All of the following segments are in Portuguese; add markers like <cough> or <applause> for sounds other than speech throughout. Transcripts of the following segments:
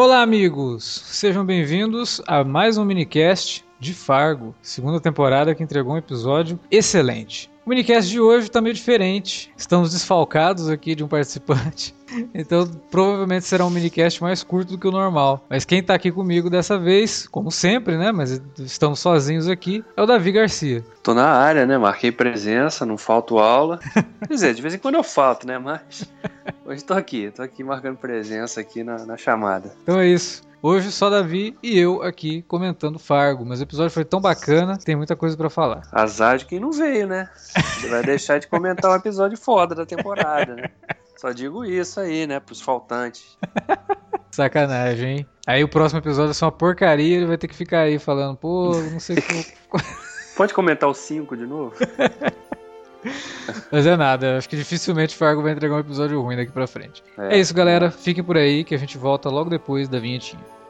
Olá, amigos! Sejam bem-vindos a mais um minicast de Fargo, segunda temporada que entregou um episódio excelente. O minicast de hoje está meio diferente. Estamos desfalcados aqui de um participante. <laughs> Então, provavelmente será um minicast mais curto do que o normal. Mas quem está aqui comigo dessa vez, como sempre, né? Mas estamos sozinhos aqui, é o Davi Garcia. Tô na área, né? Marquei presença, não falto aula. <laughs> Quer dizer, de vez em quando eu falto, né? Mas <laughs> hoje tô aqui, tô aqui marcando presença aqui na, na chamada. Então é isso. Hoje só Davi e eu aqui comentando Fargo, mas o episódio foi tão bacana, tem muita coisa para falar. Azar de quem não veio, né? Você vai deixar de comentar um episódio foda da temporada, né? Só digo isso aí, né, pros faltantes. Sacanagem, hein? Aí o próximo episódio é só uma porcaria, ele vai ter que ficar aí falando, pô, não sei o <laughs> Pode comentar o 5 de novo? <laughs> Mas é nada, acho que dificilmente o Fargo vai entregar um episódio ruim daqui pra frente. É, é isso, galera. Fiquem por aí que a gente volta logo depois da vinhetinha.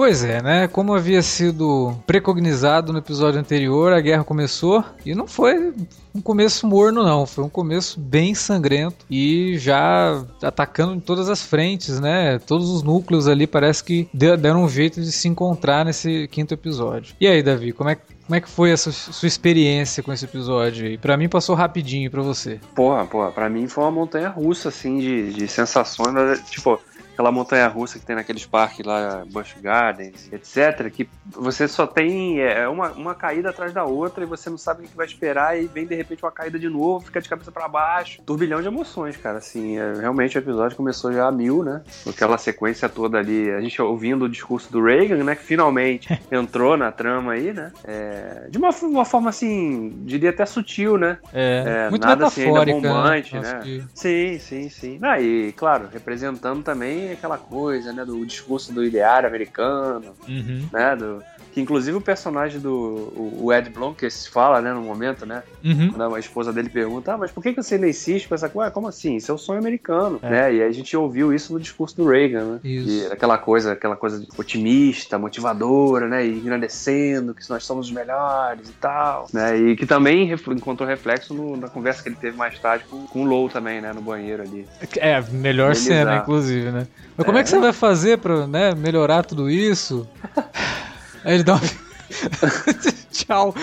Pois é, né? Como havia sido precognizado no episódio anterior, a guerra começou e não foi um começo morno, não. Foi um começo bem sangrento e já atacando em todas as frentes, né? Todos os núcleos ali parece que deram um jeito de se encontrar nesse quinto episódio. E aí, Davi, como é que como é que foi essa sua experiência com esse episódio aí? Pra mim passou rapidinho para você. Porra, porra, pra mim foi uma montanha russa, assim, de, de sensações. Né? Tipo, aquela montanha russa que tem naqueles parques lá, Busch Gardens, etc., que você só tem é, uma, uma caída atrás da outra e você não sabe o que vai esperar e vem de repente uma caída de novo, fica de cabeça para baixo. Turbilhão de emoções, cara. Assim, é, realmente o episódio começou já a mil, né? Aquela sequência toda ali, a gente ouvindo o discurso do Reagan, né? Que finalmente <laughs> entrou na trama aí, né? É, de uma, uma forma assim, diria até sutil, né? É, muito nada assim, ainda né? bombante, né? né? Que... Sim, sim, sim. Ah, e, claro, representando também aquela coisa, né, do discurso do ideário americano, uhum. né, do, que inclusive o personagem do o Ed Blom, que se fala, né, no momento, né? Uhum. Quando a esposa dele pergunta, ah, mas por que, você ainda insiste com essa coisa? Como assim? Isso é o sonho americano, é. né? E a gente ouviu isso no discurso do Reagan, né? Isso. E aquela coisa, aquela coisa otimista, motivadora, né? E engrandecendo que nós somos os melhores e tal, né? E que também encontrou reflexo no, na conversa que ele teve mais tarde com, com o Low também, né? No banheiro ali. É, melhor cena, inclusive, né? Mas como é, é que você vai fazer pra né, melhorar tudo isso? <laughs> Aí ele dá uma... <laughs> <laughs> Tchau.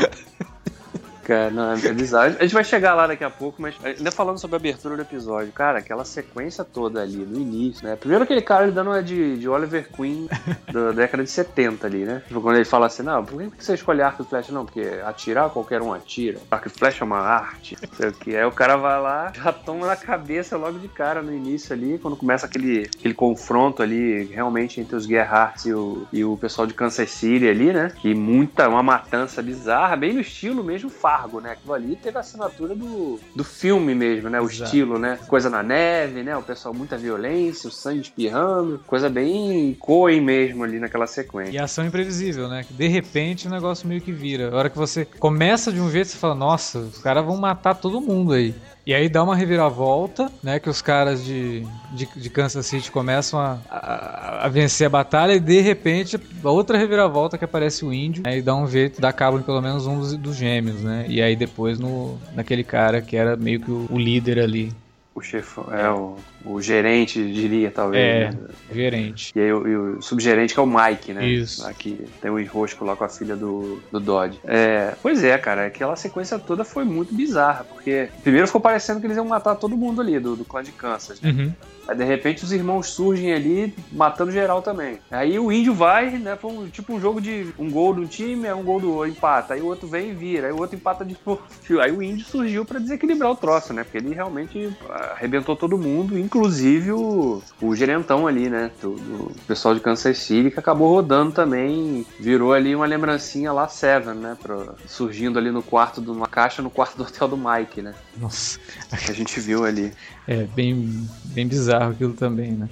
Cara, não, é bizarro. A gente vai chegar lá daqui a pouco, mas ainda falando sobre a abertura do episódio, cara, aquela sequência toda ali, no início, né? Primeiro aquele cara ele dando uma de, de Oliver Queen da década de 70 ali, né? Tipo, quando ele fala assim, não, por que você escolhe arco e flecha? Não, porque atirar qualquer um atira. Arco e flecha é uma arte, sei o que. Aí o cara vai lá, já toma na cabeça logo de cara no início ali, quando começa aquele, aquele confronto ali, realmente, entre os Gerhardt e o, e o pessoal de Kansas City ali, né? Que muita, uma matança bizarra, bem no estilo mesmo fácil Fargo, né? Aquilo ali teve a assinatura do, do filme mesmo, né? O Exato. estilo, né? Coisa na neve, né? O pessoal, muita violência, o sangue espirrando, coisa bem Coen mesmo ali naquela sequência. E ação imprevisível, né? De repente o negócio meio que vira. A hora que você começa de um jeito, você fala, nossa, os caras vão matar todo mundo aí. E aí dá uma reviravolta, né? Que os caras de, de, de Kansas City começam a, a, a, vencer a batalha e de repente outra reviravolta que aparece o índio né, e dá um jeito, dá cabo em pelo menos um dos, dos, gêmeos, né? E aí depois no, naquele cara que era meio que o, o líder ali O chefão, é, o, o gerente, diria, talvez. É, né? gerente. E aí o, e o subgerente que é o Mike, né? Isso. Que tem o enrosco lá com a filha do, do Dodge. É, pois é, cara, aquela sequência toda foi muito bizarra, porque primeiro ficou parecendo que eles iam matar todo mundo ali, do, do clã de Kansas. né? Uhum. Aí de repente os irmãos surgem ali, matando geral também. Aí o índio vai, né? Foi um- tipo um jogo de um gol de um time, é um gol do outro, empata. Aí o outro vem e vira. Aí o outro empata de novo. Aí o índio surgiu pra desequilibrar o troço, né? Porque ele realmente arrebentou todo mundo, inclusive o, o gerentão ali, né? Do, do pessoal de Kansas City, que acabou rodando também. Virou ali uma lembrancinha lá Seven, né? Pra, surgindo ali no quarto, de uma caixa no quarto do hotel do Mike, né? Nossa. Que a gente viu ali. É, bem, bem bizarro aquilo também, né?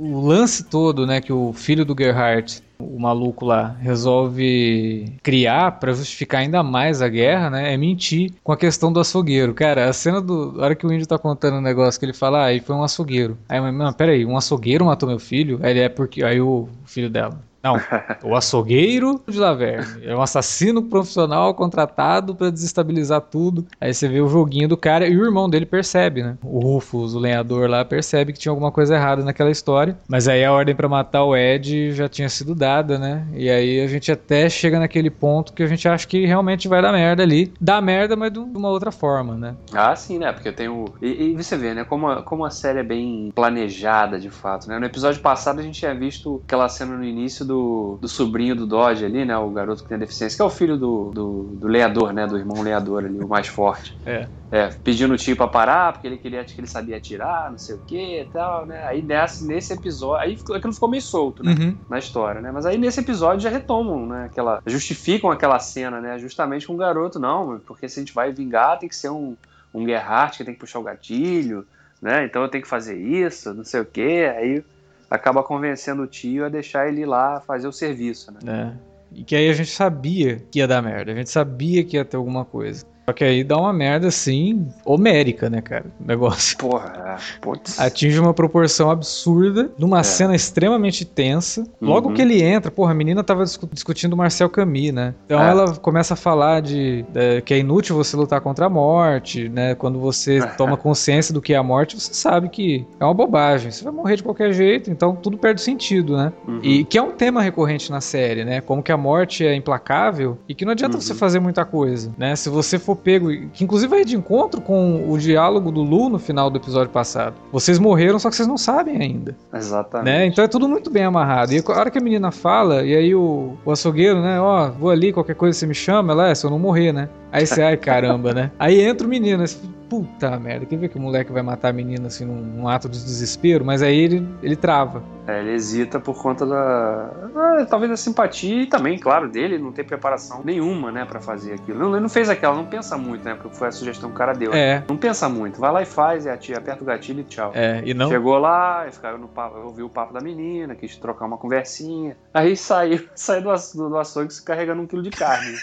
O lance todo, né, que o filho do Gerhardt, o maluco lá, resolve criar pra justificar ainda mais a guerra, né, é mentir com a questão do açougueiro. Cara, a cena do... A hora que o índio tá contando o negócio, que ele fala, ah, e foi um açougueiro. Aí, mas, não, peraí, um açougueiro matou meu filho? Aí ele é porque... Aí o filho dela... Não, o açougueiro de Laverne. É um assassino profissional contratado pra desestabilizar tudo. Aí você vê o joguinho do cara e o irmão dele percebe, né? O Rufus, o lenhador lá, percebe que tinha alguma coisa errada naquela história. Mas aí a ordem pra matar o Ed já tinha sido dada, né? E aí a gente até chega naquele ponto que a gente acha que realmente vai dar merda ali. Dá merda, mas de uma outra forma, né? Ah, sim, né? Porque tem o. E, e você vê, né? Como a, como a série é bem planejada, de fato, né? No episódio passado a gente tinha visto aquela cena no início do, do sobrinho do Dodge ali, né? O garoto que tem a deficiência, que é o filho do, do, do leador, né? Do irmão leador ali, o mais forte. É. É, pedindo o tio pra parar, porque ele queria, que ele sabia atirar, não sei o que e tal, né? Aí nesse, nesse episódio. Aí aquilo ficou meio solto, né? Uhum. na história, né? Mas aí nesse episódio já retomam, né? Aquela, justificam aquela cena, né? Justamente com o garoto, não, porque se a gente vai vingar tem que ser um, um Gerhardt que tem que puxar o gatilho, né? Então eu tenho que fazer isso, não sei o quê. Aí acaba convencendo o tio a deixar ele lá fazer o serviço, né? É. E que aí a gente sabia que ia dar merda. A gente sabia que ia ter alguma coisa. Só que aí dá uma merda assim, homérica, né, cara? O negócio. Porra, é, putz. Atinge uma proporção absurda, numa É. cena extremamente tensa. Logo Uhum. que ele entra, porra, a menina tava discu- discutindo o Marcel Camus, né? Então É. ela começa a falar de, de- que é inútil você lutar contra a morte, né? Quando você <laughs> toma consciência do que é a morte, você sabe que é uma bobagem. Você vai morrer de qualquer jeito, então tudo perde sentido, né? Uhum. E que é um tema recorrente na série, né? Como que a morte é implacável e que não adianta Uhum. você fazer muita coisa, né? Se você for pego, que inclusive vai de encontro com o diálogo do Lu no final do episódio passado. Vocês morreram, só que vocês não sabem ainda, Exatamente. né? Então é tudo muito bem amarrado. E a hora que a menina fala, e aí o, o açougueiro, né? Ó, vou ali, qualquer coisa você me chama, ela é, se eu não morrer, né? Aí você, ai caramba, né? Aí entra o menino, puta merda, quer ver que o moleque vai matar a menina assim num, num ato de desespero? Mas aí ele, ele trava. É, ele hesita por conta da. ah, talvez da simpatia e também, claro, dele não ter preparação nenhuma, né, pra fazer aquilo. Não, ele não fez aquela, não pensa muito, né, porque foi a sugestão que o cara deu. É, Não pensa muito, vai lá e faz, e atia, aperta o gatilho e tchau. é, e não. Chegou lá, ficaram no papo, ouviu o papo da menina, quis trocar uma conversinha. Aí saiu, <laughs> saiu do, do, do açougue se carregando um quilo de carne.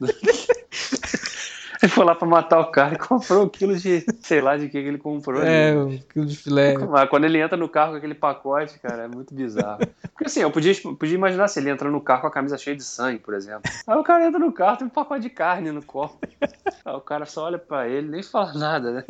<laughs> Ele foi lá pra matar o cara e <laughs> comprou um quilo de. sei lá de que, ele comprou. É, ali. um quilo de filé. <laughs> Mas quando ele entra no carro com aquele pacote, cara, é muito bizarro. Porque assim, eu podia, podia imaginar se ele entra no carro com a camisa cheia de sangue, por exemplo. Aí o cara entra no carro, tem um pacote de carne no copo. Aí o cara só olha pra ele, nem fala nada, né?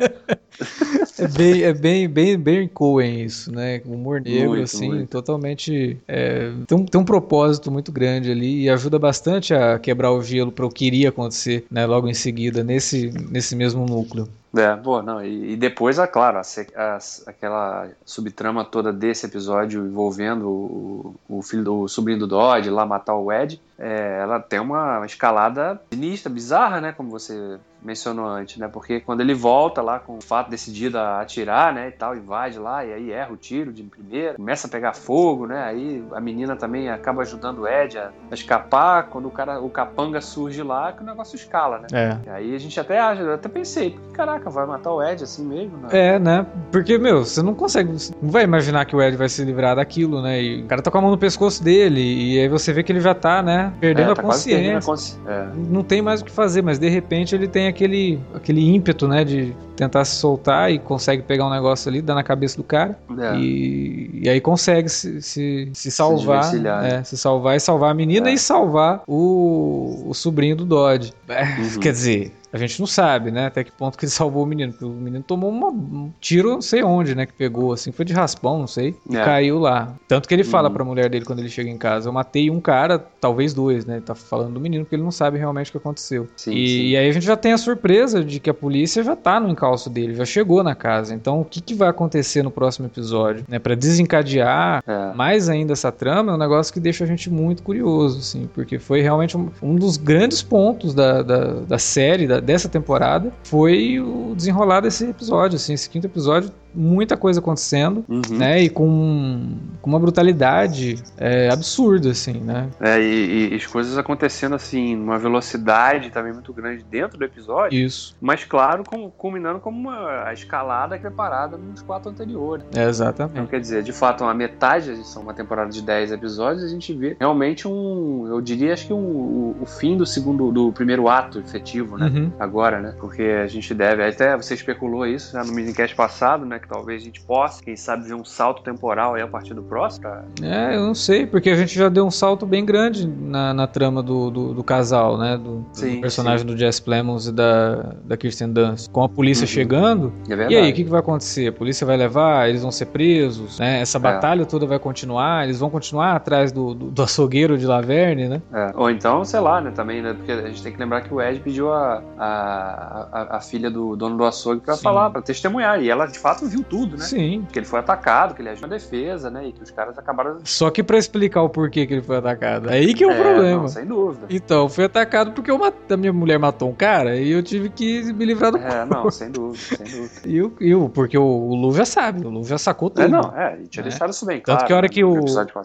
É bem, é bem, bem, bem Coen isso, né? Humor negro, Muito, assim, muito. totalmente. é, tem, um, tem um propósito muito grande ali e ajuda bastante a quebrar o gelo para o que iria acontecer, né? Logo em seguida, nesse, nesse mesmo núcleo. É, pô, não, e, e depois, é claro, a a- aquela subtrama toda desse episódio envolvendo o, o filho do o sobrinho do Dodge lá matar o Ed, é, ela tem uma escalada sinistra, bizarra, né, como você mencionou antes, né, porque quando ele volta lá com o fato decidido a atirar, né, e tal, invade lá, e aí erra o tiro de primeira, começa a pegar fogo, né, aí a menina também acaba ajudando o Ed a, escapar, quando o cara, o capanga surge lá, que o negócio escala, né. É. E aí a gente até acha, eu até pensei, caraca, vai matar o Ed assim mesmo, né? É, né? Porque, meu, você não consegue. você Não vai imaginar que o Ed vai se livrar daquilo, né? E o cara tá com a mão no pescoço dele. E aí você vê que ele já tá, né? Perdendo É, a tá quase perdendo a consciência. consci- é. não tem mais o que fazer, mas de repente ele tem aquele, aquele ímpeto, né, de tentar se soltar e consegue pegar um negócio ali, dar na cabeça do cara É. e, e aí consegue se, se, se salvar, desvencilhar, né? é, se salvar e salvar a menina É. e salvar o, o sobrinho do Dodge. É, Uhum. <laughs> Quer dizer, A gente não sabe, né? Até que ponto que ele <laughs> salvou o menino. Porque o menino tomou uma, um tiro, não sei onde, né? Que pegou, assim, foi de raspão, não sei. E É. caiu lá. Tanto que ele fala Uhum. pra mulher dele quando ele chega em casa: Eu matei um cara, talvez dois, né? Ele tá falando do menino, porque ele não sabe realmente o que aconteceu. Sim, e, sim. e aí a gente já tem a surpresa de que a polícia já tá no encalço dele, já chegou na casa. Então o que, que vai acontecer no próximo episódio? Né? Pra desencadear É. mais ainda essa trama, é um negócio que deixa a gente muito curioso, assim, porque foi realmente um, um dos grandes pontos da, da, da série, da- dessa temporada, foi o desenrolar desse episódio, assim, esse quinto episódio, muita coisa acontecendo, Uhum. né, e com, com uma brutalidade é, absurda, assim, né. É, e, e as coisas acontecendo assim, numa velocidade também muito grande dentro do episódio. Isso, Mas claro, com, culminando como uma a escalada preparada nos quatro anteriores. é, Então, exatamente. quer dizer, de fato, uma metade, são uma temporada de 10 episódios, a gente vê realmente um, eu diria, acho que um, o, o fim do segundo, do primeiro ato efetivo, né? Uhum. Agora, né? Porque a gente deve, até você especulou isso já no minicast passado, né? Que talvez a gente possa, quem sabe, ver um salto temporal aí a partir do próximo. pra- É, eu não sei, porque a gente já deu um salto bem grande na, na trama do, do, do casal, né? Do, do Sim, personagem do Jess Plemons e da, da Kirsten Dunst. Com a polícia Uhum. chegando, É. E aí, o que, que vai acontecer? A polícia vai levar, eles vão ser presos, né? É. Essa batalha toda vai continuar, eles vão continuar atrás do, do, do açougueiro de Laverne, né? É. Ou então, sei lá, né, também, né? Porque a gente tem que lembrar que o Ed pediu a, a, a, a filha do dono do açougue pra Sim. falar, pra testemunhar. E ela, de fato, viu tudo, né? Sim. Que ele foi atacado, que ele agiu na defesa, né? E que os caras acabaram. Só que pra explicar o porquê que ele foi atacado. Aí que é o É, problema. Não, sem dúvida. Então, foi atacado porque eu mat- a minha mulher matou um cara e eu tive que me livrar do É, não, sem dúvida, sem dúvida. <laughs> E o, e o- porque o, o Lu já sabe, o Lu já sacou tudo. É, não, é, e tinha Né? deixado isso bem Tanto claro. que a hora né, que o,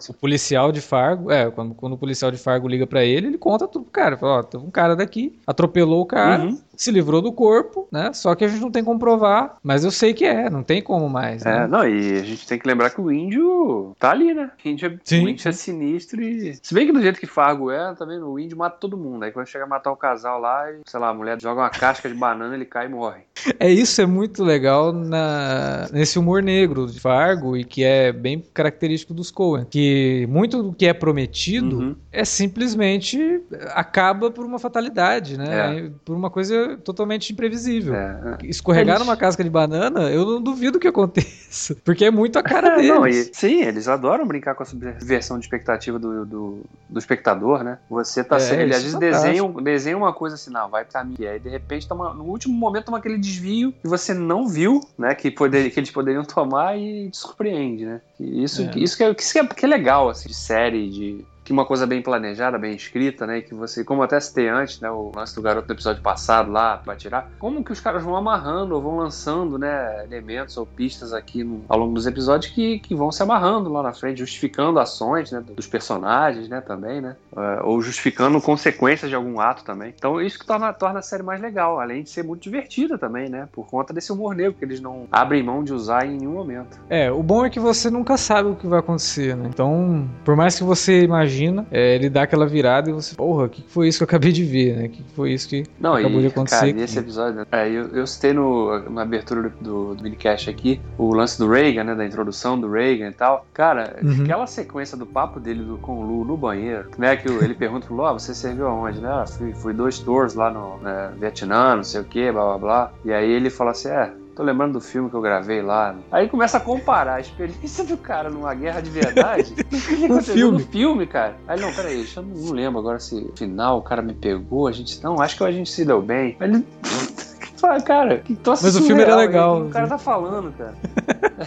o policial de Fargo, é, quando, quando o policial de Fargo liga pra ele, ele conta tudo pro cara. Fala, ó, tem um cara daqui, atropelou o cara, Uhum. se livrou do corpo, né? Só que a gente não tem como provar, mas eu sei que é, não tem como mais. É, né? não, e a gente tem que lembrar que o índio tá ali, né? O índio, é, Sim, o índio é sinistro e. Se bem que do jeito que Fargo é, também o índio mata todo mundo. Aí quando chega a matar o casal lá, e, sei lá, a mulher joga uma casca de banana, ele cai e morre. É isso, é muito legal na, nesse humor negro de Fargo e que é bem característico dos Coen. Que muito do que é prometido Uhum. é simplesmente acaba por uma fatalidade, né? Por uma coisa totalmente imprevisível. É, é. Escorregar Eles- numa casca de banana, eu não duvido que aconteça. <laughs> Porque é muito a cara É, deles. não, e- sim, eles adoram brincar com a subversão de expectativa do, do, do espectador, né? Você tá É, sendo. Ele isso às vezes é fantástico. desenha, um- desenha uma coisa assim, não, vai pra mim. E aí, de repente, toma, no último momento, toma aquele desvio que você não viu, né? Que, poder, que eles poderiam tomar e te surpreende, né? E Isso, É. isso, que, é, isso que, é, que é legal, assim, de série, de. Que uma coisa bem planejada, bem escrita, né? e Que você, como até citei antes, né? O lance do garoto do episódio passado lá, pra tirar. Como que os caras vão amarrando ou vão lançando, né? Elementos ou pistas aqui no- ao longo dos episódios que, que vão se amarrando lá na frente, justificando ações, né? Dos personagens, né? Também, né? É, ou justificando consequências de algum ato também. Então, isso que torna, torna a série mais legal, além de ser muito divertida também, né? Por conta desse humor negro que eles não abrem mão de usar em nenhum momento. É, o bom é que você nunca sabe o que vai acontecer, né? Então, por mais que você imagina, é, ele dá aquela virada e você, porra, o que foi isso que eu acabei de ver, né? O que foi isso que Não, acabou e, de acontecer cara, aqui? nesse episódio, né, é, eu, eu citei no, na abertura do, do minicast aqui o lance do Reagan, né, da introdução do Reagan e tal. Cara, Uhum. aquela sequência do papo dele do- com o Lu no banheiro, né, que ele pergunta pro Lu, ah, você serviu aonde, né? Ah, fui, fui dois tours lá no né, Vietnã, não sei o que, blá blá blá. E aí ele fala assim, é... Tô lembrando do filme que eu gravei lá. Aí começa a comparar a experiência <laughs> do cara numa guerra de verdade com <laughs> o que aconteceu filme. no filme, cara. Aí, não, peraí, deixa eu não, lembro agora se no final o cara me pegou, a gente. Não, acho que a gente se deu bem. Aí ele. <laughs> Fala, cara, que troço Mas o filme era legal, O cara tá falando, cara.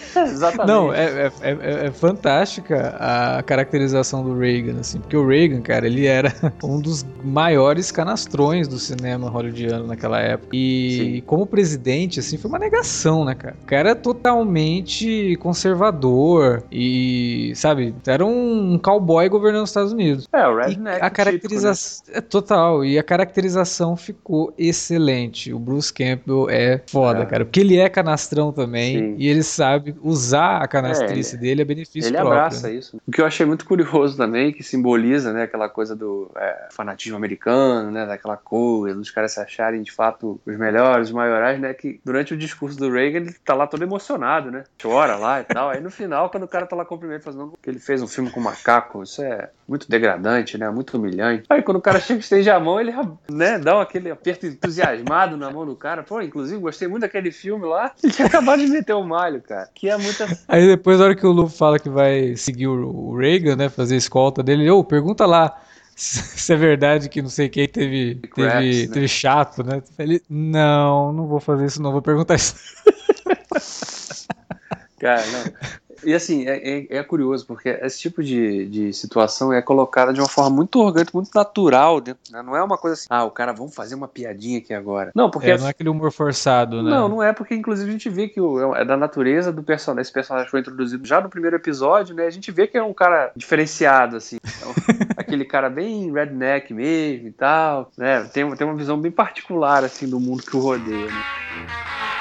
<laughs> Exatamente. Não, é, é, é- é fantástica a caracterização do Reagan, assim, porque o Reagan, cara, ele era <laughs> um dos maiores canastrões do cinema hollywoodiano naquela época. E como presidente, assim, foi uma negação, né, cara? O cara é totalmente conservador e, sabe, era um cowboy governando os Estados Unidos. É, o redneck. a típico, né? caracterização é total e a caracterização ficou excelente. O Bruce Campbell é foda, É. cara, porque ele é canastrão também Sim. e ele sabe sabe usar a canastrice é, dele a benefício ele próprio. Ele abraça né? isso. O que eu achei muito curioso também, que simboliza, né, aquela coisa do é, fanatismo americano, né, daquela coisa, dos caras se acharem de fato os melhores, os maiorais, né, que durante o discurso do Reagan ele tá lá todo emocionado, né, chora lá e tal. Aí no final, quando o cara tá lá cumprimento, fazendo que ele fez um filme com macaco, isso é muito degradante, né, muito humilhante. Aí quando o cara chega e estende a mão, ele, né, dá aquele aperto entusiasmado na mão do cara. Pô, inclusive, gostei muito daquele filme lá. Ele tinha acabado de meter o malho, cara. Que é muita. <laughs> Aí depois, na hora que o Lu fala que vai seguir o Reagan, né, fazer a escolta dele, ô, oh, pergunta lá <laughs> se é verdade que não sei quem teve, teve, né? teve chato, né? Ele, não, não vou fazer isso, não, vou perguntar isso. Cara, não. E assim, é, é, é, curioso, porque esse tipo de, de situação é colocada de uma forma muito orgânica, muito natural. Dentro, né? Não é uma coisa assim, ah, o cara, vamos fazer uma piadinha aqui agora. Não, porque. É, não é aquele humor forçado, né? Não, não é, porque inclusive a gente vê que o, é da natureza do personagem. Esse personagem foi introduzido já no primeiro episódio, né? A gente vê que é um cara diferenciado, assim. Então, <laughs> aquele cara bem redneck mesmo e tal, né? Tem, tem uma visão bem particular, assim, do mundo que o rodeia, né?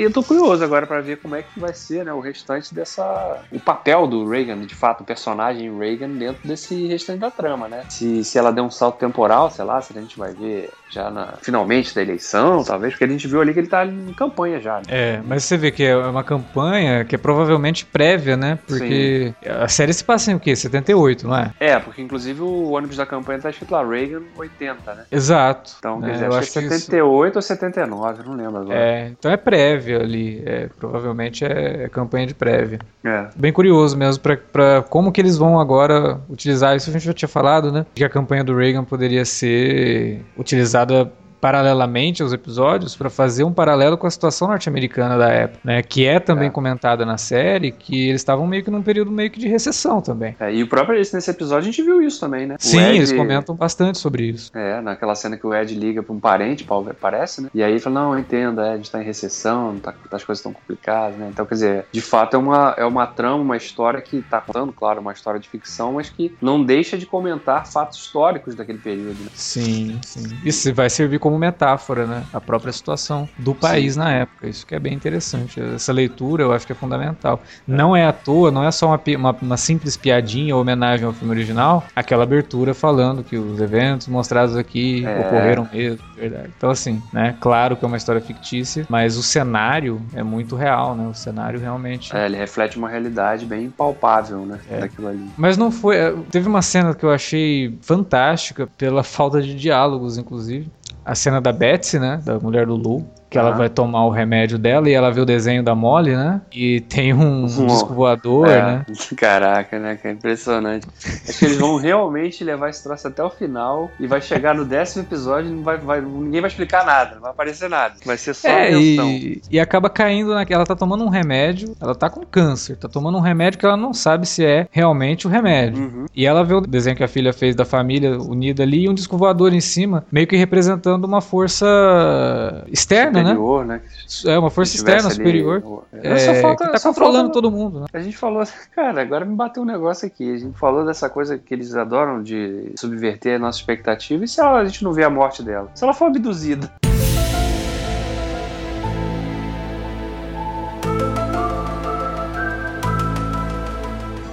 E eu tô curioso agora para ver como é que vai ser, né, o restante dessa. O papel do Reagan, de fato, o personagem Reagan dentro desse restante da trama, né? Se, se ela der um salto temporal, sei lá, se a gente vai ver já na, finalmente da eleição, talvez, porque a gente viu ali que ele tá em campanha já. Né? É, mas você vê que é uma campanha que é provavelmente prévia, né? Porque Sim. a série se passa em o quê? 78, não é? É, porque inclusive o ônibus da campanha tá escrito lá Reagan 80, né? Exato. Então, quer é, dizer, acho, acho que é 78 isso... ou 79, não lembro agora. É, então é prévia prévia ali. É, provavelmente é, é, campanha de prévia. É. Bem curioso mesmo para como que eles vão agora utilizar isso. A gente já tinha falado, né? Que a campanha do Reagan poderia ser utilizada paralelamente aos episódios para fazer um paralelo com a situação norte-americana da época, né? Que é também é. comentada na série, que eles estavam meio que num período meio que de recessão também. É, e o próprio nesse episódio a gente viu isso também, né? Sim, Ed, eles comentam bastante sobre isso. É, naquela cena que o Ed liga para um parente, parece, né? E aí ele fala, não, eu entendo, é, a gente tá em recessão, tá, as coisas estão complicadas, né? Então, quer dizer, de fato é uma, é uma trama, uma história que tá contando, claro, uma história de ficção, mas que não deixa de comentar fatos históricos daquele período, né? Sim, sim. Isso vai servir como como metáfora, né? A própria situação do país Sim. na época. Isso que é bem interessante. Essa leitura eu acho que é fundamental. É. Não é à toa, não é só uma, uma, uma, simples piadinha ou homenagem ao filme original, aquela abertura falando que os eventos mostrados aqui é. ocorreram mesmo, verdade. Então, assim, né? Claro que é uma história fictícia, mas o cenário é muito real, né? O cenário realmente. É, ele reflete uma realidade bem palpável, né? É. Daquilo ali. Mas não foi. É, teve uma cena que eu achei fantástica pela falta de diálogos, inclusive a cena da Betsy, né? Da mulher do Lu que ela vai tomar o remédio dela e ela vê o desenho da Molly, né? E tem um, um disco voador, é, né? <laughs> Caraca, né? Que é impressionante. Acho que eles vão realmente levar esse troço até o final e vai chegar no décimo episódio e não vai, vai, ninguém vai explicar nada, não vai aparecer nada. Vai ser só é, e, e acaba caindo naquela. Ela tá tomando um remédio, ela tá com câncer, tá tomando um remédio que ela não sabe se é realmente o remédio. Uhum. E ela vê o desenho que a filha fez da família unida ali e um disco voador em cima, meio que representando uma força externa, né? superior, né? né? É, uma força externa ali, superior. É, só falta, que tá controlando falta, todo mundo, né? A gente falou, <laughs> cara, agora me bateu um negócio aqui. A gente falou dessa coisa que eles adoram de subverter a nossa expectativa. E se a gente não vê a morte dela? Se ela for abduzida?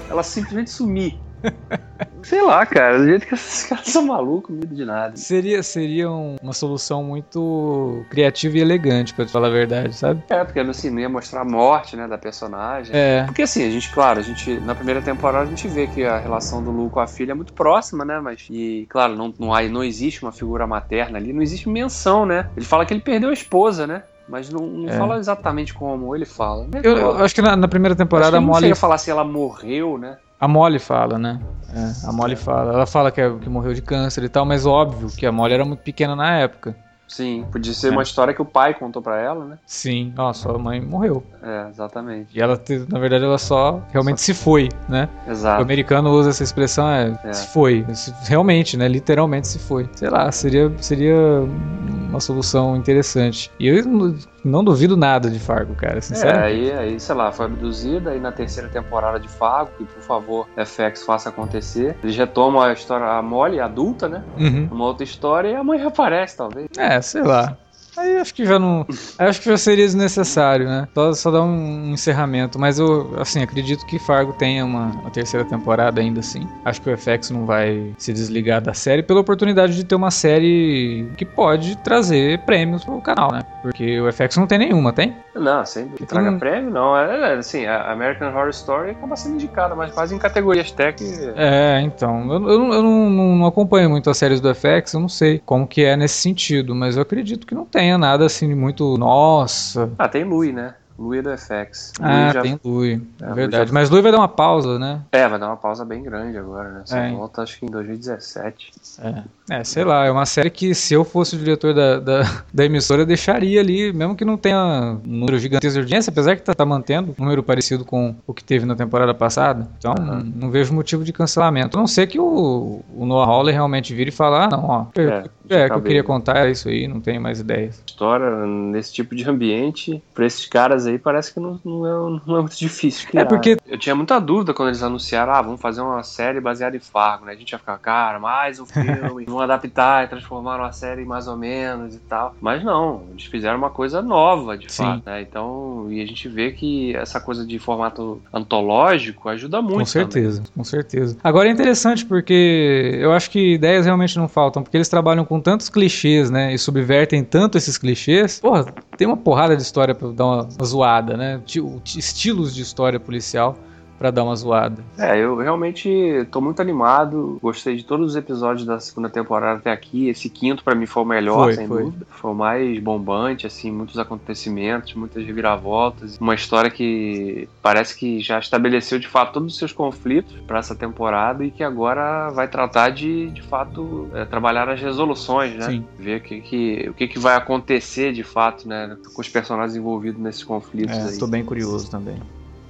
Ela simplesmente sumir. Sei lá, cara, do jeito que esses <laughs> caras são malucos, medo de nada. Seria, seria uma solução muito criativa e elegante, pra te falar a verdade, sabe? É, porque no cinema ia mostrar a morte, né, da personagem. É. Porque assim, a gente, claro, a gente, na primeira temporada a gente vê que a relação do Lu com a filha é muito próxima, né, mas, e claro, não, não, há, não existe uma figura materna ali, não existe menção, né? Ele fala que ele perdeu a esposa, né? Mas não, não é. fala exatamente como ele fala. Eu, eu acho que na, na primeira temporada a Molly. Não falar se ela morreu, né? A Molly fala, né? É, a Molly fala. Ela fala que, é, que morreu de câncer e tal, mas óbvio que a Molly era muito pequena na época. Sim, podia ser é. uma história que o pai contou para ela, né? Sim, nossa, a mãe morreu. É, exatamente. E ela, na verdade, ela só realmente só... se foi, né? Exato. O americano usa essa expressão, é, é. se foi. Realmente, né? Literalmente se foi. Sei lá, seria, seria uma solução interessante. E eu não duvido nada de Fargo, cara, sinceramente. É, aí, aí, sei lá, foi abduzida aí na terceira temporada de Fargo, que por favor, FX faça acontecer. Eles retomam a história, a Molly, adulta, né? Uhum. Uma outra história e a mãe reaparece, talvez. É, sei lá. Aí acho que já não. acho que já seria desnecessário, né? Só, só dar um encerramento. Mas eu, assim, acredito que Fargo tenha uma, uma, terceira temporada ainda assim. Acho que o FX não vai se desligar da série pela oportunidade de ter uma série que pode trazer prêmios pro canal, né? Porque o FX não tem nenhuma, tem? Não, sempre traga não... prêmio, não. É, é, assim, a American Horror Story acaba sendo indicada, mas quase em categorias tech. É, então. Eu, eu, eu não, não, acompanho muito as séries do FX, eu não sei como que é nesse sentido, mas eu acredito que não tem tenha nada assim de muito. Nossa. Ah, tem Lui, né? Lui é do FX. ah, já... tem Lui. É, é verdade. Já... Mas Lui vai dar uma pausa, né? É, vai dar uma pausa bem grande agora, né? Só é. volta acho que em 2017. É. é, sei lá, é uma série que se eu fosse o diretor da, da, <laughs> da emissora, eu deixaria ali, mesmo que não tenha um número gigantesco de audiência, apesar que tá, tá mantendo um número parecido com o que teve na temporada passada. Então, uhum. não, não, vejo motivo de cancelamento. A não ser que o, o Noah Hawley realmente vire e falar, ah, não, ó, é, é que eu queria contar é isso aí, não tenho mais ideias. História nesse tipo de ambiente, pra esses caras aí parece que não, não, é, não é muito difícil. Criar. É porque. Eu tinha muita dúvida quando eles anunciaram, ah, vamos fazer uma série baseada em Fargo, né? A gente ia ficar, cara, mais um filme, <laughs> vão adaptar e transformar uma série mais ou menos e tal. Mas não, eles fizeram uma coisa nova, de Sim. fato, né? Então, e a gente vê que essa coisa de formato antológico ajuda muito. Com certeza, também. com certeza. Agora é interessante porque eu acho que ideias realmente não faltam, porque eles trabalham com tantos clichês, né? E subvertem tanto esses clichês. Porra, tem uma porrada de história pra dar uma zoada, né? Estilos de história policial para dar uma zoada. É, eu realmente tô muito animado. Gostei de todos os episódios da segunda temporada até aqui. Esse quinto para mim foi o melhor, foi, sem foi. dúvida. Foi o mais bombante, assim, muitos acontecimentos, muitas reviravoltas. Uma história que parece que já estabeleceu de fato todos os seus conflitos para essa temporada e que agora vai tratar de, de fato, é, trabalhar as resoluções, né? Sim. Ver que, que, o que, que vai acontecer de fato, né? Com os personagens envolvidos nesses conflitos é. Tô bem curioso também.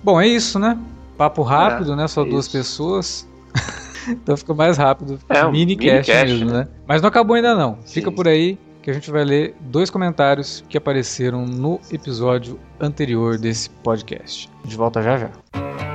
Bom, é isso, né? Papo rápido, é, né? Só isso. duas pessoas. <laughs> então fica mais rápido. É, um mini, cast, cast mesmo, né? né? Mas não acabou ainda não. Sim. Fica por aí que a gente vai ler dois comentários que apareceram no episódio anterior desse podcast. De volta já já.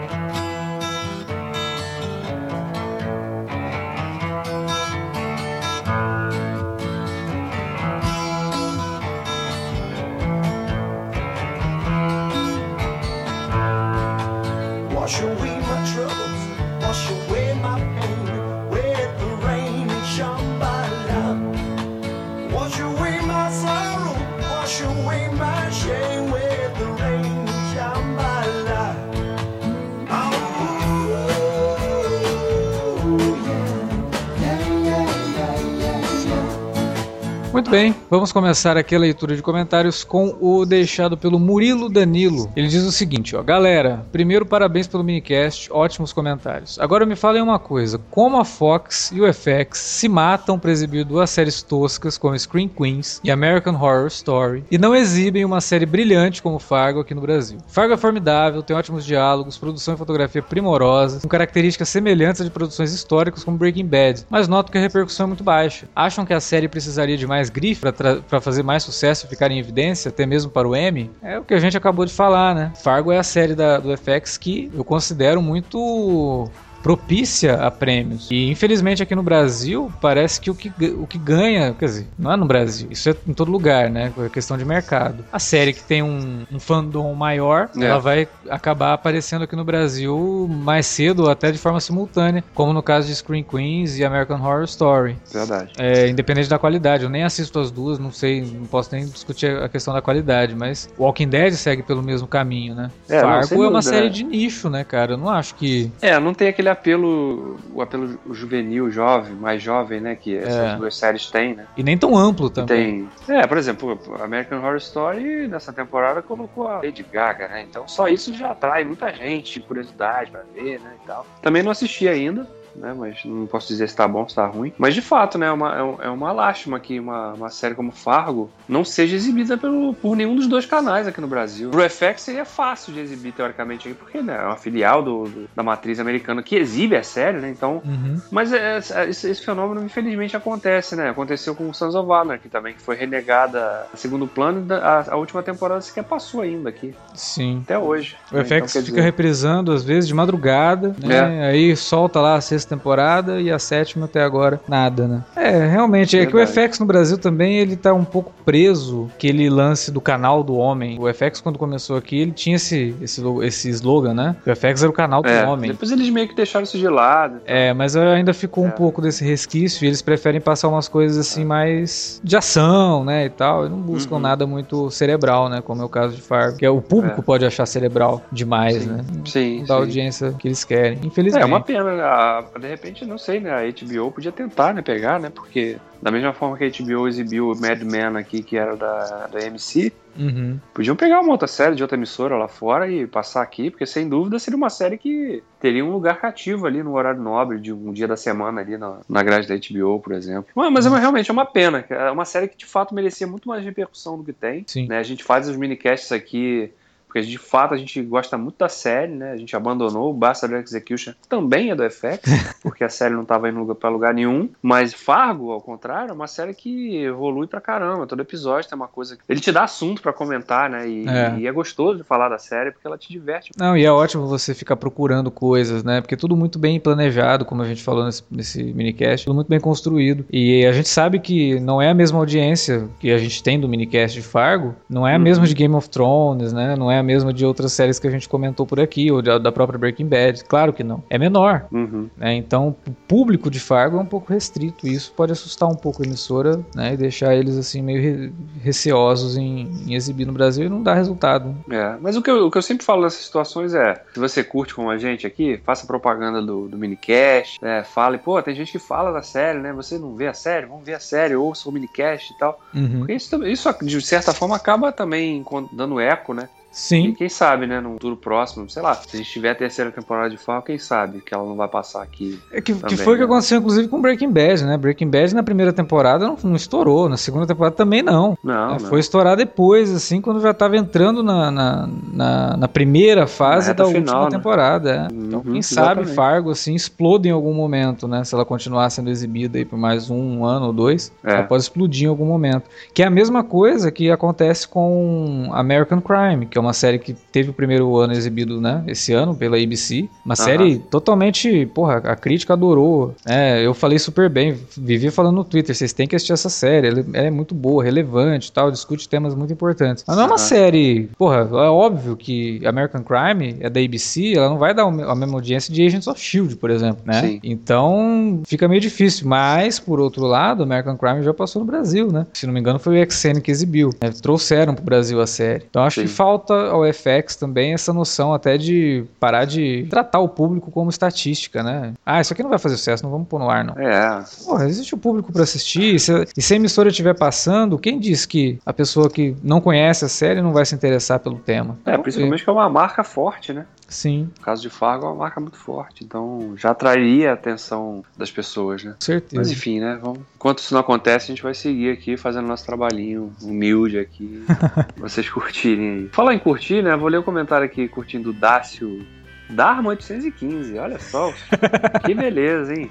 Muito bem, vamos começar aqui a leitura de comentários com o deixado pelo Murilo Danilo. Ele diz o seguinte, ó, galera, primeiro parabéns pelo minicast, ótimos comentários. Agora me falem uma coisa, como a Fox e o FX se matam para exibir duas séries toscas como Screen Queens e American Horror Story e não exibem uma série brilhante como Fargo aqui no Brasil? Fargo é formidável, tem ótimos diálogos, produção e fotografia primorosa, com características semelhantes de produções históricas como Breaking Bad, mas noto que a repercussão é muito baixa. Acham que a série precisaria de mais grife para fazer mais sucesso e ficar em evidência, até mesmo para o M, é o que a gente acabou de falar, né? Fargo é a série da, do FX que eu considero muito propícia a prêmios. E infelizmente aqui no Brasil parece que o que, o que ganha, quer dizer, não é no Brasil, isso é em todo lugar, né? É questão de mercado. A série que tem um, um fandom maior, é. ela vai acabar aparecendo aqui no Brasil mais cedo ou até de forma simultânea, como no caso de Screen Queens e American Horror Story. Verdade. É, independente da qualidade, eu nem assisto as duas, não sei, não posso nem discutir a questão da qualidade, mas Walking Dead segue pelo mesmo caminho, né? É, Fargo é uma série né? de nicho, né, cara? Eu não acho que. É, não tem aquele apelo, o apelo juvenil, jovem, mais jovem, né? Que essas é. duas séries têm, né? E nem tão amplo também. Tem. É, por exemplo, American Horror Story nessa temporada colocou a Lady Gaga, né? Então só isso já atrai muita gente, curiosidade pra ver, né? E tal. Também não assisti ainda. Né? Mas não posso dizer se tá bom, se tá ruim. Mas de fato, né? É uma, é uma lástima que uma, uma série como Fargo não seja exibida pelo, por nenhum dos dois canais aqui no Brasil. O FX seria fácil de exibir, teoricamente, aqui, porque né, é uma filial do, do, da matriz americana que exibe a série, né? Então. Uhum. Mas é, é, esse, esse, fenômeno, infelizmente, acontece, né? Aconteceu com o Sons of também, que foi renegada a segundo plano e a, a última temporada sequer passou ainda aqui. Sim. Até hoje. O né? FX então, fica dizer... reprisando, às vezes, de madrugada, né? É. Aí solta lá a sexta temporada e a sétima até agora nada, né? É, realmente, Verdade. é que o FX no Brasil também, ele tá um pouco preso, aquele lance do canal do homem. O FX, quando começou aqui, ele tinha esse, esse, esse slogan, né? O FX era o canal do é, homem. Depois eles meio que deixaram isso de lado. É, mas ainda ficou é. um pouco desse resquício e eles preferem passar umas coisas assim mais de ação, né, e tal. E não buscam uhum. nada muito cerebral, né, como é o caso de Fargo. Que é, o público é. pode achar cerebral demais, sim. né? Sim, da audiência que eles querem. Infelizmente. É uma pena, né? De repente, não sei, né, a HBO podia tentar, né, pegar, né, porque da mesma forma que a HBO exibiu o Mad Men aqui, que era da, da MC, uhum. podiam pegar uma outra série de outra emissora lá fora e passar aqui, porque sem dúvida seria uma série que teria um lugar cativo ali no horário nobre de um dia da semana ali na, na grade da HBO, por exemplo. Mas, mas é realmente é uma pena, é uma série que de fato merecia muito mais repercussão do que tem. Sim. Né? A gente faz os minicasts aqui porque de fato a gente gosta muito da série, né? A gente abandonou o Bastard Execution, também é do FX, <laughs> porque a série não estava indo para lugar nenhum. Mas Fargo, ao contrário, é uma série que evolui pra caramba. Todo episódio tem uma coisa. Ele te dá assunto para comentar, né? E é. e é. gostoso de falar da série porque ela te diverte. Não, e é ótimo você ficar procurando coisas, né? Porque tudo muito bem planejado, como a gente falou nesse, nesse minicast, tudo muito bem construído. E a gente sabe que não é a mesma audiência que a gente tem do minicast de Fargo, não é a uhum. mesma de Game of Thrones, né? Não é a mesma de outras séries que a gente comentou por aqui, ou da própria Breaking Bad. Claro que não. É menor. Uhum. Né? Então, o público de Fargo é um pouco restrito. E isso pode assustar um pouco a emissora né? e deixar eles assim meio re receosos em, em, exibir no Brasil e não dar resultado. É, mas o que, eu, o que eu sempre falo nessas situações é: se você curte como a gente aqui, faça propaganda do, do minicast, né? fale, pô, tem gente que fala da série, né? Você não vê a série? Vamos ver a série, ouça o minicast e tal. Uhum. Porque isso, isso, de certa forma, acaba também dando eco, né? Sim. E quem sabe, né, num futuro próximo, sei lá, se a gente tiver a terceira temporada de Fargo, quem sabe que ela não vai passar aqui. É que, também, que foi o né? que aconteceu, inclusive, com Breaking Bad, né? Breaking Bad na primeira temporada não, não estourou, na segunda temporada também não. Não, é, não. Foi estourar depois, assim, quando já estava entrando na, na, na, na, primeira fase da final, última né? temporada. É. Uhum, então, quem sabe Fargo, assim, explode em algum momento, né? Se ela continuar sendo exibida aí por mais um, um ano ou dois, é. ela pode explodir em algum momento. Que é a mesma coisa que acontece com American Crime, que é uma série que teve o primeiro ano exibido, né? Esse ano, pela ABC. Uma série totalmente. Porra, a crítica adorou. É, eu falei super bem. Vivi falando no Twitter. Vocês têm que assistir essa série. Ela é muito boa, relevante tal. Discute temas muito importantes. Mas não é uma série. Porra, é óbvio que American Crime é da ABC. Ela não vai dar a mesma audiência de Agents of Shield, por exemplo, né? Sim. Então fica meio difícil. Mas, por outro lado, American Crime já passou no Brasil, né? Se não me engano, foi o XN que exibiu. É, trouxeram pro Brasil a série. Então acho Sim. que falta ao FX também essa noção até de parar de tratar o público como estatística, né? Ah, isso aqui não vai fazer sucesso, não vamos pôr no ar, não. É. Porra, existe o público para assistir. E se, e se a emissora estiver passando, quem diz que a pessoa que não conhece a série não vai se interessar pelo tema? É, principalmente que é uma marca forte, né? Sim. O caso de Fargo é uma marca muito forte, então já atrairia a atenção das pessoas, né? Certeza. Mas enfim, né? Vamos... Enquanto isso não acontece, a gente vai seguir aqui fazendo nosso trabalhinho humilde aqui, <laughs> vocês curtirem aí. Falar em curtir, né? Vou ler o um comentário aqui curtindo o Dácio Dharma 815, olha só. <laughs> que beleza, hein?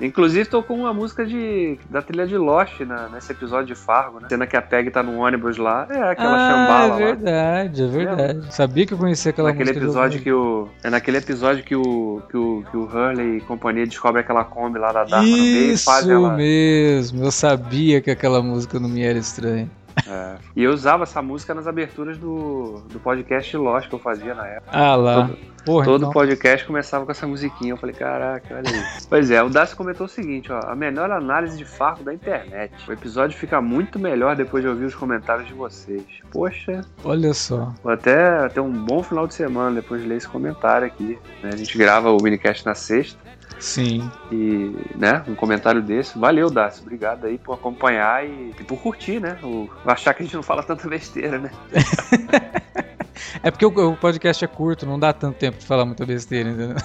Inclusive com uma música de, da trilha de Lost na, nesse episódio de Fargo, né? Cena que a Peg tá no ônibus lá. É aquela ah, chambala é verdade, lá. é verdade. Sabia que eu conhecia aquela naquele música. Episódio que o, é naquele episódio que o, que o, que o Hurley e companhia descobre aquela Kombi lá da Dharma Isso no meio e faz ela... mesmo, eu sabia que aquela música não me era estranha. É. E eu usava essa música nas aberturas do, do podcast Lost que eu fazia na época. Ah lá. Todo, Porra, todo então. podcast começava com essa musiquinha. Eu falei, caraca, olha aí. <laughs> pois é, o Dácio comentou o seguinte, ó. A melhor análise de Fargo da internet. O episódio fica muito melhor depois de ouvir os comentários de vocês. Poxa. Olha só. Vou até ter um bom final de semana depois de ler esse comentário aqui. Né? A gente grava o minicast na sexta. Sim. E, né, um comentário desse. Valeu, Dácio. Obrigado aí por acompanhar e, e por curtir, né? O, achar que a gente não fala tanta besteira, né? <laughs> é porque o, podcast é curto, não dá tanto tempo de falar muita besteira, entendeu?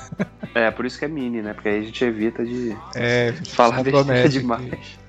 É, por isso que é mini, né? Porque aí a gente evita de É, <laughs> falar besteira demais. aqui.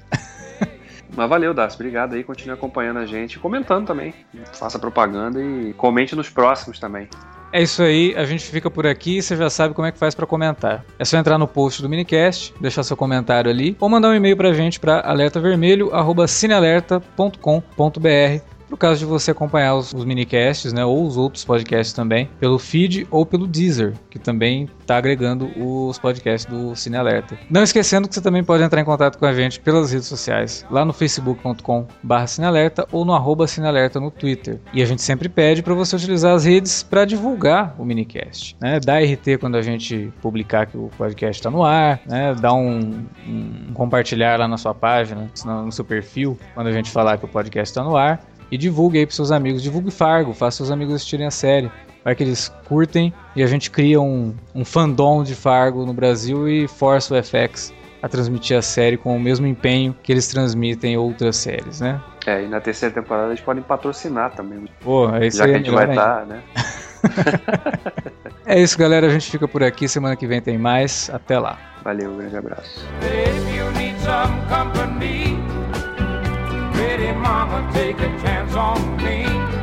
<laughs> Mas valeu, Darcy. Obrigado aí. Continue acompanhando a gente. Comentando também. Faça propaganda e comente nos próximos também. É isso aí, a gente fica por aqui e você já sabe como é que faz pra comentar. É só entrar no post do minicast, deixar seu comentário ali ou mandar um e-mail pra gente para alertavermelho@cinealerta.com.br no caso de você acompanhar os, os minicasts, né, ou os outros podcasts também, pelo feed ou pelo Deezer, que também está agregando os podcasts do Cine Alerta. Não esquecendo que você também pode entrar em contato com a gente pelas redes sociais, lá no facebook.com.br cinealerta ou no arroba cinealerta no Twitter. E a gente sempre pede para você utilizar as redes para divulgar o minicast, né? Dá RT quando a gente publicar que o podcast está no ar, né? Dá um, um compartilhar lá na sua página, no seu perfil, quando a gente falar que o podcast está no ar. E divulgue aí pros seus amigos. Divulgue Fargo, faça seus amigos assistirem a série. Vai que eles curtem e a gente cria um, um fandom de Fargo no Brasil e força o FX a transmitir a série com o mesmo empenho que eles transmitem outras séries, né? É, e na terceira temporada eles podem patrocinar também. Pô, é isso Já aí que é a gente vai estar, né? <laughs> É isso, galera. A gente fica por aqui. Semana que vem tem mais. Até lá. Valeu, um grande abraço. Pretty mama, take a chance on me.